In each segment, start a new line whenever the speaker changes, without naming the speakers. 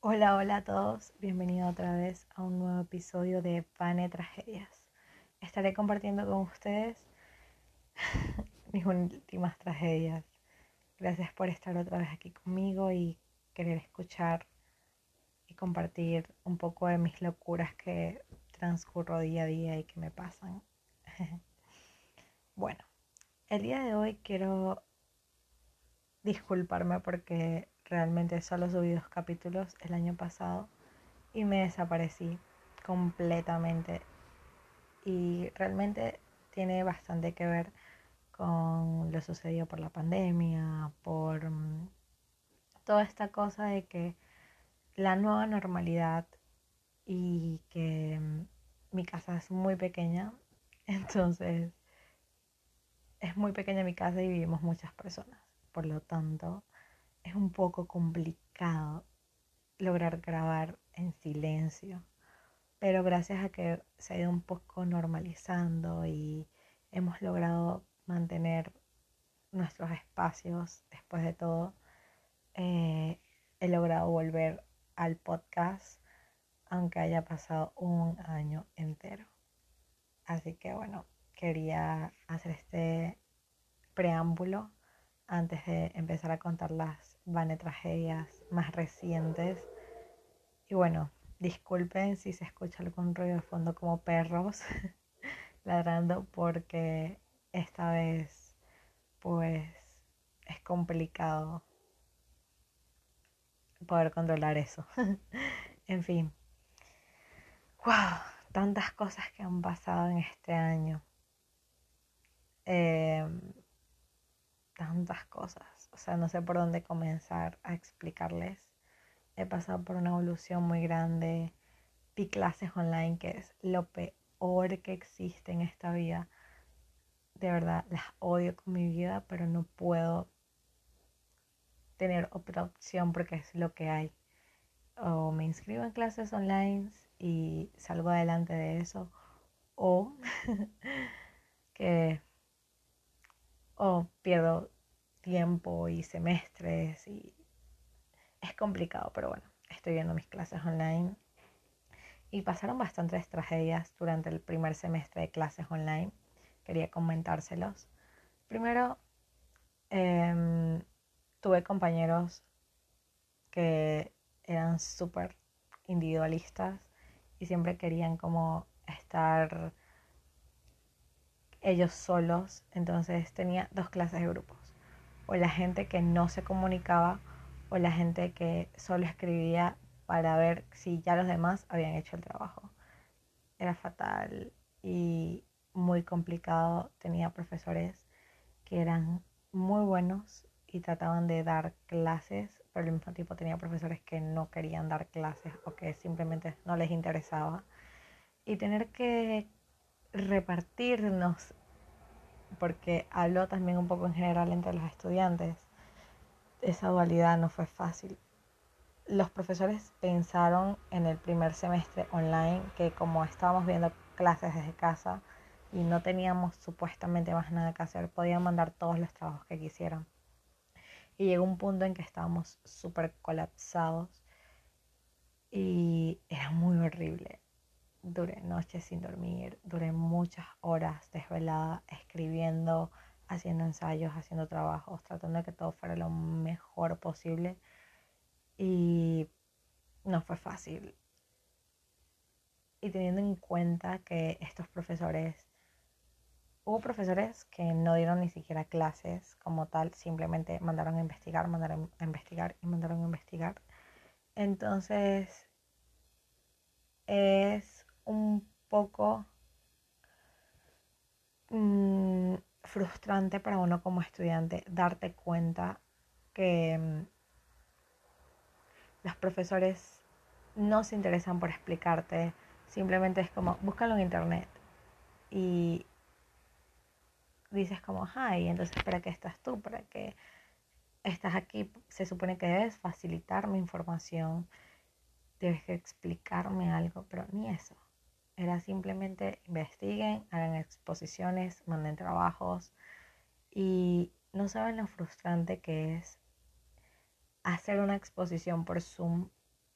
Hola, hola a todos, bienvenido otra vez a un nuevo episodio de Pane Tragedias. Estaré compartiendo con ustedes mis últimas tragedias. Gracias por estar otra vez aquí conmigo y querer escuchar y compartir un poco de mis locuras que transcurro día a día y que me pasan. bueno, el día de hoy quiero disculparme porque realmente solo subí dos capítulos el año pasado y me desaparecí completamente. Y realmente tiene bastante que ver con lo sucedido por la pandemia, por mm, toda esta cosa de que la nueva normalidad y que mm, mi casa es muy pequeña, entonces es muy pequeña mi casa y vivimos muchas personas. Por lo tanto, es un poco complicado lograr grabar en silencio, pero gracias a que se ha ido un poco normalizando y hemos logrado mantener nuestros espacios después de todo, eh, he logrado volver al podcast aunque haya pasado un año entero. Así que bueno, quería hacer este preámbulo antes de empezar a contar las van tragedias más recientes. Y bueno, disculpen si se escucha algún ruido de fondo como perros ladrando porque esta vez pues es complicado poder controlar eso. en fin. Wow, tantas cosas que han pasado en este año. Eh, tantas cosas o sea, no sé por dónde comenzar a explicarles. He pasado por una evolución muy grande, vi clases online, que es lo peor que existe en esta vida. De verdad, las odio con mi vida, pero no puedo tener otra opción porque es lo que hay. O me inscribo en clases online y salgo adelante de eso, o que o pierdo tiempo y semestres y es complicado, pero bueno, estoy viendo mis clases online y pasaron bastantes tragedias durante el primer semestre de clases online. Quería comentárselos. Primero, em, tuve compañeros que eran súper individualistas y siempre querían como estar ellos solos. Entonces tenía dos clases de grupos o la gente que no se comunicaba o la gente que solo escribía para ver si ya los demás habían hecho el trabajo. Era fatal y muy complicado. Tenía profesores que eran muy buenos y trataban de dar clases, pero al mismo tiempo tenía profesores que no querían dar clases o que simplemente no les interesaba. Y tener que repartirnos porque habló también un poco en general entre los estudiantes. Esa dualidad no fue fácil. Los profesores pensaron en el primer semestre online que como estábamos viendo clases desde casa y no teníamos supuestamente más nada que hacer, podían mandar todos los trabajos que quisieran. Y llegó un punto en que estábamos súper colapsados y era muy horrible duré noches sin dormir, duré muchas horas desvelada escribiendo, haciendo ensayos, haciendo trabajos, tratando de que todo fuera lo mejor posible. Y no fue fácil. Y teniendo en cuenta que estos profesores, hubo profesores que no dieron ni siquiera clases como tal, simplemente mandaron a investigar, mandaron a investigar y mandaron a investigar. Entonces, es un poco mm, frustrante para uno como estudiante darte cuenta que mm, los profesores no se interesan por explicarte, simplemente es como, búscalo en internet y dices como, ay, entonces ¿para qué estás tú? ¿Para qué estás aquí? Se supone que debes facilitarme información, debes explicarme algo, pero ni eso. Era simplemente investiguen, hagan exposiciones, manden trabajos y no saben lo frustrante que es hacer una exposición por Zoom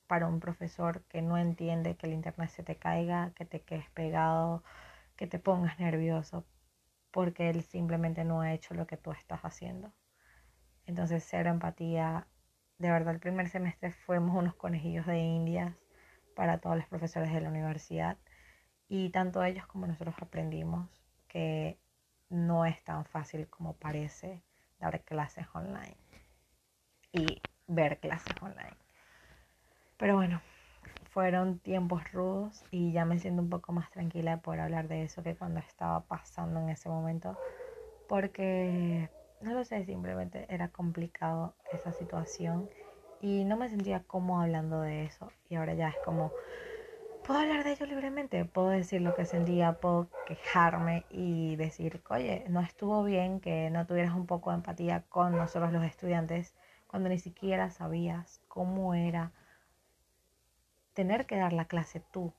para un profesor que no entiende que el internet se te caiga, que te quedes pegado, que te pongas nervioso, porque él simplemente no ha hecho lo que tú estás haciendo. Entonces, cero empatía. De verdad, el primer semestre fuimos unos conejillos de indias para todos los profesores de la universidad y tanto ellos como nosotros aprendimos que no es tan fácil como parece dar clases online y ver clases online. Pero bueno, fueron tiempos rudos y ya me siento un poco más tranquila de poder hablar de eso que cuando estaba pasando en ese momento. Porque, no lo sé, simplemente era complicado esa situación y no me sentía cómodo hablando de eso. Y ahora ya es como, puedo hablar de ello libremente, puedo decir lo que sentía, puedo quejarme y decir, oye, no estuvo bien que no tuvieras un poco de empatía con nosotros los estudiantes cuando ni siquiera sabías cómo era tener que dar la clase tú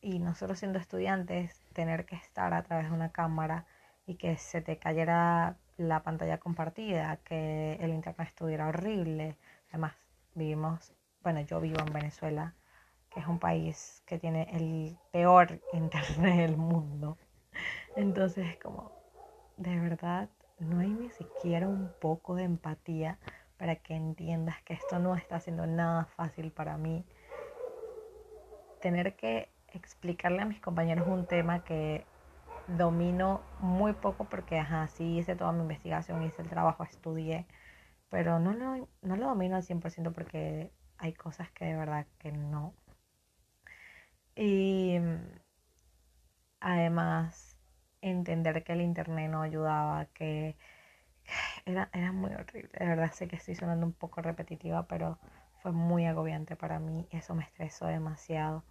y nosotros siendo estudiantes tener que estar a través de una cámara y que se te cayera la pantalla compartida, que el internet estuviera horrible. Además, vivimos, bueno, yo vivo en Venezuela, que es un país que tiene el peor internet del mundo. Entonces, como, de verdad, no hay ni siquiera un poco de empatía para que entiendas que esto no está siendo nada fácil para mí tener que explicarle a mis compañeros un tema que domino muy poco porque, ajá, sí hice toda mi investigación, hice el trabajo, estudié, pero no lo, no lo domino al 100% porque hay cosas que de verdad que no. Y además, entender que el internet no ayudaba, que era, era muy horrible. De verdad sé que estoy sonando un poco repetitiva, pero fue muy agobiante para mí, eso me estresó demasiado.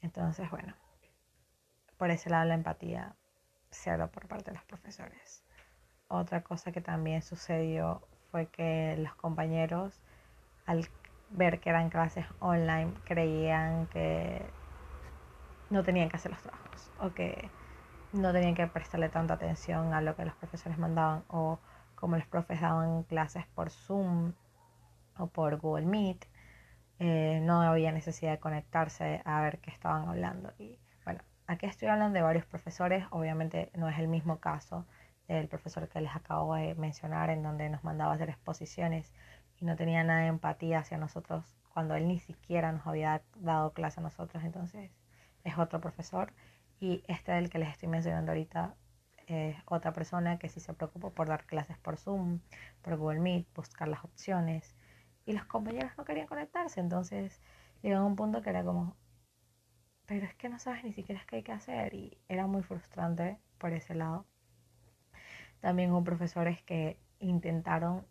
Entonces, bueno, por ese lado la empatía cero por parte de los profesores. Otra cosa que también sucedió fue que los compañeros, al ver que eran clases online, creían que no tenían que hacer los trabajos o que no tenían que prestarle tanta atención a lo que los profesores mandaban o como los profes daban clases por Zoom o por Google Meet, eh, no había necesidad de conectarse a ver qué estaban hablando. Y bueno, aquí estoy hablando de varios profesores, obviamente no es el mismo caso del profesor que les acabo de mencionar, en donde nos mandaba hacer exposiciones y no tenía nada de empatía hacia nosotros cuando él ni siquiera nos había dado clase a nosotros, entonces es otro profesor. Y este del que les estoy mencionando ahorita es otra persona que sí se preocupó por dar clases por Zoom, por Google Meet, buscar las opciones y los compañeros no querían conectarse. Entonces llegó a un punto que era como, pero es que no sabes ni siquiera qué hay que hacer y era muy frustrante por ese lado. También hubo profesores que intentaron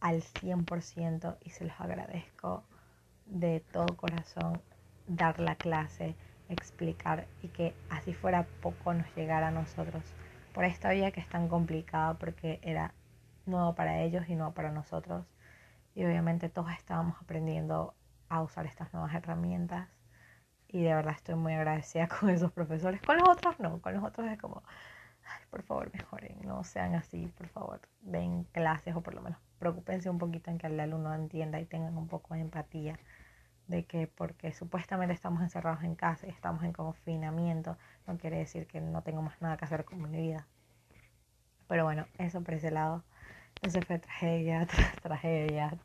al 100% y se los agradezco de todo corazón dar la clase, explicar y que así fuera poco nos llegara a nosotros. Por esta vía que es tan complicada porque era nuevo para ellos y nuevo para nosotros. Y obviamente todos estábamos aprendiendo a usar estas nuevas herramientas. Y de verdad estoy muy agradecida con esos profesores. Con los otros no, con los otros es como, por favor mejoren, no sean así, por favor, den clases o por lo menos preocupense un poquito en que el alumno entienda y tengan un poco de empatía de que porque supuestamente estamos encerrados en casa y estamos en confinamiento, no quiere decir que no tengo más nada que hacer con mi vida. Pero bueno, eso por ese lado. Entonces fue tragedia tras tragedia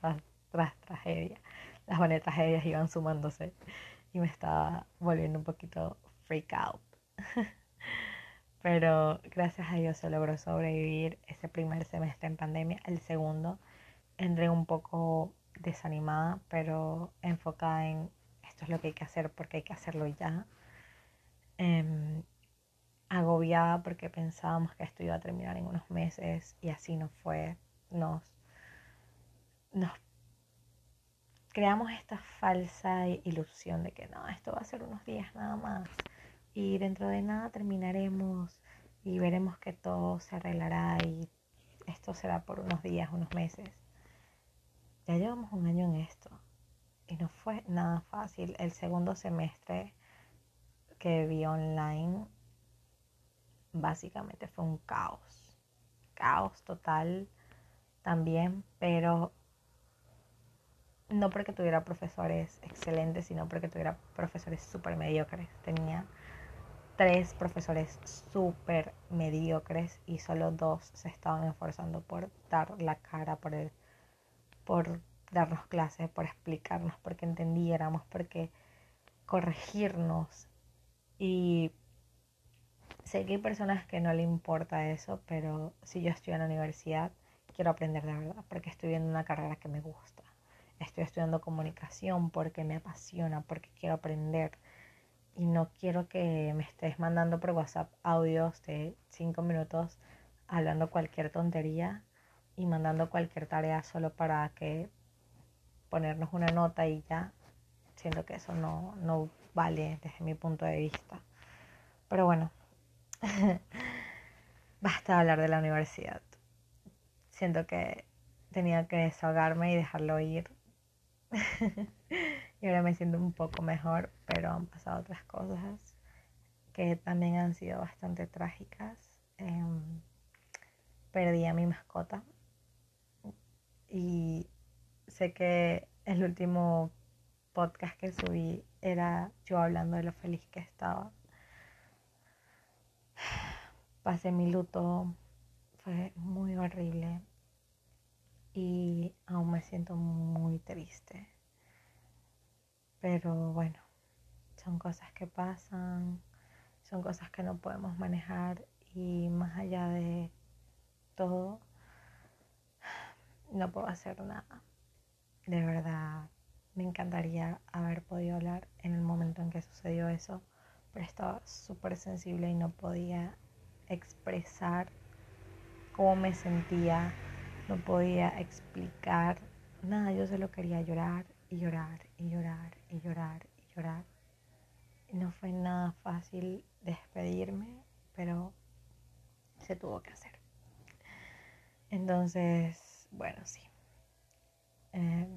tras, tragedia. Las buenas tragedias iban sumándose y me estaba volviendo un poquito freak out. Pero gracias a Dios se logró sobrevivir ese primer semestre en pandemia. El segundo entré un poco desanimada, pero enfocada en esto es lo que hay que hacer porque hay que hacerlo ya. Em, agobiada porque pensábamos que esto iba a terminar en unos meses y así no fue. Nos, nos creamos esta falsa ilusión de que no, esto va a ser unos días nada más y dentro de nada terminaremos y veremos que todo se arreglará y esto será por unos días, unos meses. Ya llevamos un año en esto y no fue nada fácil. El segundo semestre que vi online básicamente fue un caos. Caos total también, pero no porque tuviera profesores excelentes, sino porque tuviera profesores súper mediocres. Tenía tres profesores súper mediocres y solo dos se estaban esforzando por dar la cara, por, el, por darnos clases, por explicarnos, porque entendiéramos, porque corregirnos. Y sé que hay personas que no le importa eso, pero si yo estoy en la universidad, quiero aprender de verdad, porque estoy viendo una carrera que me gusta. Estoy estudiando comunicación porque me apasiona, porque quiero aprender. Y no quiero que me estés mandando por WhatsApp audios de cinco minutos hablando cualquier tontería y mandando cualquier tarea solo para que ponernos una nota y ya. Siento que eso no, no vale desde mi punto de vista. Pero bueno, basta hablar de la universidad siento que tenía que desahogarme y dejarlo ir. y ahora me siento un poco mejor, pero han pasado otras cosas que también han sido bastante trágicas. Em, perdí a mi mascota y sé que el último podcast que subí era yo hablando de lo feliz que estaba. Pasé mi luto, fue muy horrible y aún me siento muy triste. Pero bueno, son cosas que pasan, son cosas que no podemos manejar y más allá de todo, no puedo hacer nada. De verdad, me encantaría haber podido hablar en el momento en que sucedió eso, pero estaba súper sensible y no podía expresar cómo me sentía no podía explicar nada, yo solo quería llorar y llorar y llorar y llorar y llorar. Y no fue nada fácil despedirme, pero se tuvo que hacer. Entonces, bueno, sí. Eh,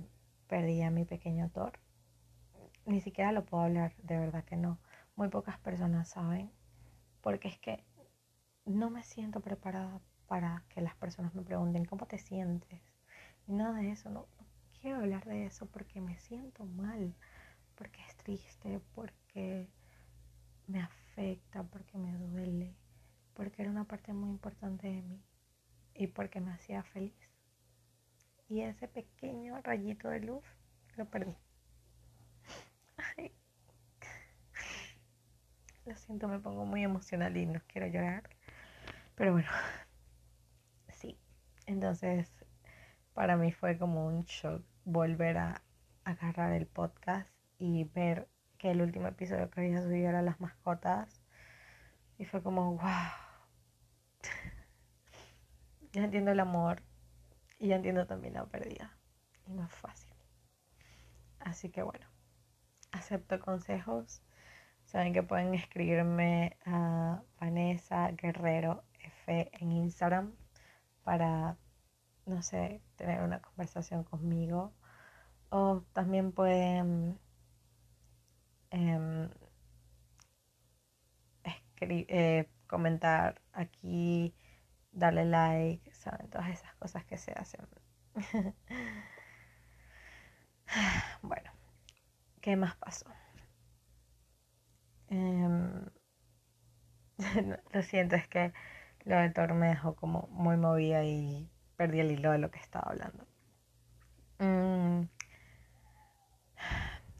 perdí a mi pequeño Thor. Ni siquiera lo puedo hablar, de verdad que no. Muy pocas personas saben, porque es que no me siento preparada para que las personas me pregunten cómo te sientes. Y nada de eso, no, quiero hablar de eso porque me siento mal, porque es triste, porque me afecta, porque me duele, porque era una parte muy importante de mí y porque me hacía feliz. Y ese pequeño rayito de luz lo perdí. Lo siento, me pongo muy emocional y no quiero llorar. Pero bueno, entonces, para mí fue como un shock volver a agarrar el podcast y ver que el último episodio que había subido era las mascotas. Y fue como, wow. ya entiendo el amor y ya entiendo también la pérdida. Y no es fácil. Así que bueno, acepto consejos. Saben que pueden escribirme a Vanessa Guerrero F en Instagram para, no sé, tener una conversación conmigo. O también pueden em, eh, comentar aquí, darle like, ¿saben? Todas esas cosas que se hacen. bueno, ¿qué más pasó? Em, lo siento, es que lo de Thor me dejó como muy movida y perdí el hilo de lo que estaba hablando. Mm.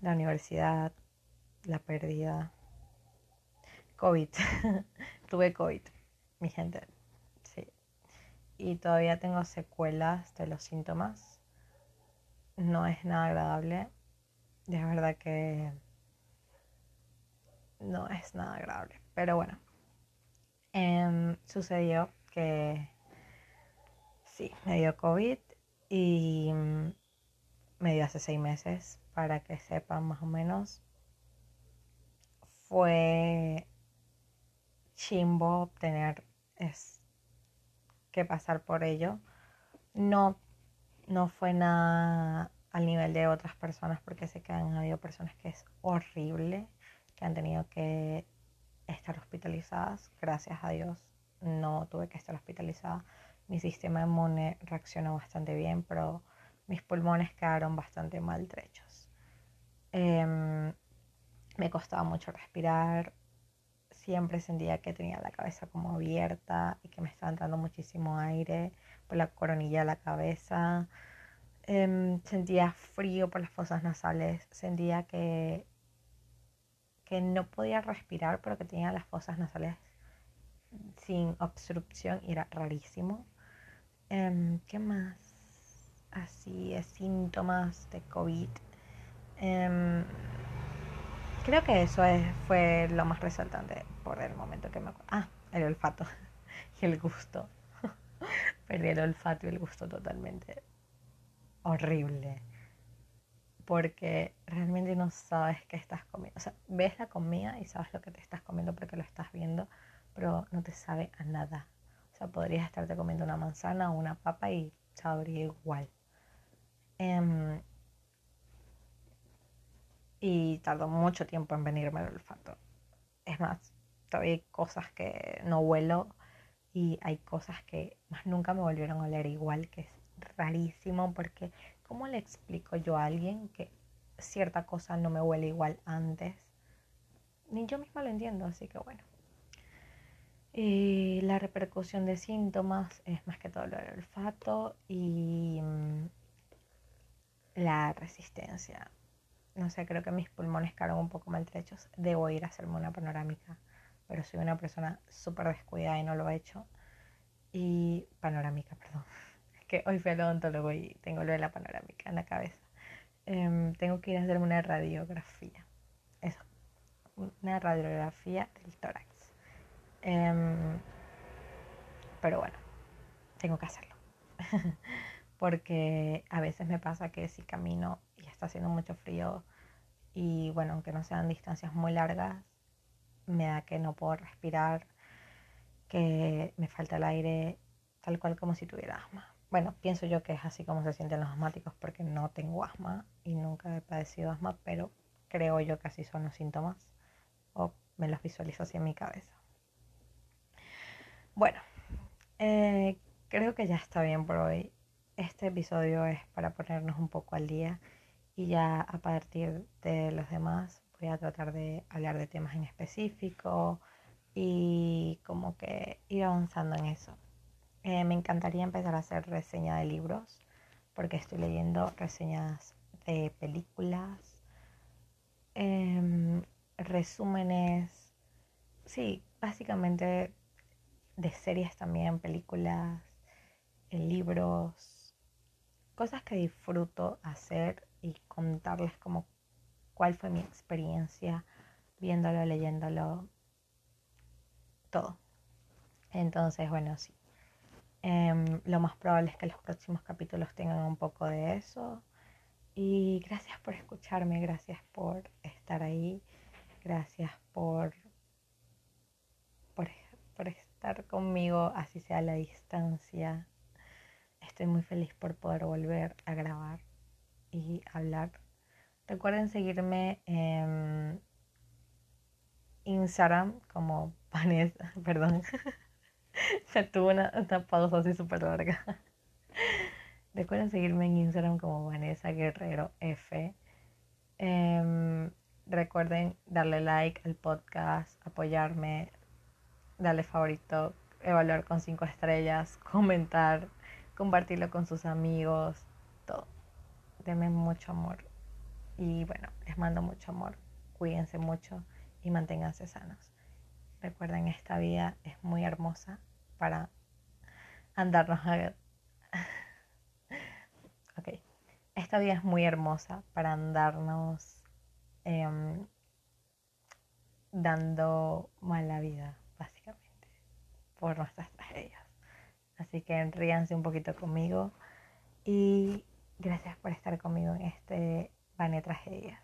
La universidad, la pérdida. COVID. Tuve COVID, mi gente. Y todavía tengo secuelas de los síntomas. No es nada agradable. De verdad que no es nada agradable. Pero bueno, Em, sucedió que sí, me dio COVID y mm, me dio hace seis meses, para que sepan más o menos. Fue chimbo tener es, que pasar por ello. No, no fue nada al nivel de otras personas, porque sé que han habido personas que es horrible, que han tenido que estar hospitalizadas. Gracias a Dios no tuve que estar hospitalizada. Mi sistema inmune reaccionó bastante bien, pero mis pulmones quedaron bastante maltrechos. Em, me costaba mucho respirar, siempre sentía que tenía la cabeza como abierta y que me estaba entrando muchísimo aire por la coronilla de la cabeza. Em, sentía frío por las fosas nasales, sentía que, que no podía respirar, pero que tenía las fosas nasales sin obstrucción y era rarísimo. Em, ¿Qué más? Así, síntomas de COVID. Em, creo que eso fue lo más resaltante por el momento que me acuerdo. Ah, el olfato y el gusto. Perdí el olfato y el gusto totalmente. Horrible. Porque realmente no sabes qué estás comiendo. O sea, ves la comida y sabes lo que te estás comiendo porque lo estás viendo, pero no te sabe a nada. O sea, podrías estarte comiendo una manzana o una papa y sabría igual. Em, y tardó mucho tiempo en venirme el olfato. Es más, hay cosas que no huelo y hay cosas que más nunca me volvieron a oler igual, que es rarísimo porque ¿cómo le explico yo a alguien que cierta cosa no me huele igual antes? Ni yo misma lo entiendo, así que bueno. La repercusión de síntomas es más que todo el olfato y mm, la resistencia. No sé, creo que mis pulmones quedaron un poco maltrechos. Debo ir a hacerme una panorámica, pero soy una persona súper descuidada y no lo he hecho. Y panorámica, perdón. Es que hoy fui al odontólogo y tengo lo de la panorámica en la cabeza. Em, tengo que ir a hacerme una radiografía. Eso, una radiografía del tórax. Em, pero bueno, tengo que hacerlo. Porque a veces me pasa que si camino y está haciendo mucho frío y bueno, aunque no sean distancias muy largas, me da que no puedo respirar, que me falta el aire, tal cual como si tuviera asma. Bueno, pienso yo que es así como se sienten los asmáticos porque no tengo asma y nunca he padecido asma, pero creo yo que así son los síntomas o me los visualizo así en mi cabeza. Bueno, eh, creo que ya está bien por hoy. Este episodio es para ponernos un poco al día y ya a partir de los demás voy a tratar de hablar de temas en específico y como que ir avanzando en eso. Eh, me encantaría empezar a hacer reseña de libros porque estoy leyendo reseñas de películas, em, resúmenes, sí, básicamente de series también, películas, libros, cosas que disfruto hacer y contarles como cuál fue mi experiencia viéndolo, leyéndolo, todo. Entonces, bueno, sí. Em, lo más probable es que los próximos capítulos tengan un poco de eso. Y gracias por escucharme, gracias por estar ahí, gracias por, por, por conmigo, así sea a la distancia. Estoy muy feliz por poder volver a grabar y hablar. Recuerden seguirme en Instagram como Vanessa, perdón. ya tuve una, pausa así súper larga. Recuerden seguirme en Instagram como Vanessa Guerrero F. Em, recuerden darle like al podcast, apoyarme, darle favorito, evaluar con cinco estrellas, comentar, compartirlo con sus amigos, todo. Denme mucho amor. Y bueno, les mando mucho amor. Cuídense mucho y manténganse sanos. Recuerden, esta vida es muy hermosa para andarnos a... ok. Esta vida es muy hermosa para andarnos em, dando mala vida por nuestras tragedias. Así que ríanse un poquito conmigo y gracias por estar conmigo en este Bane Tragedias.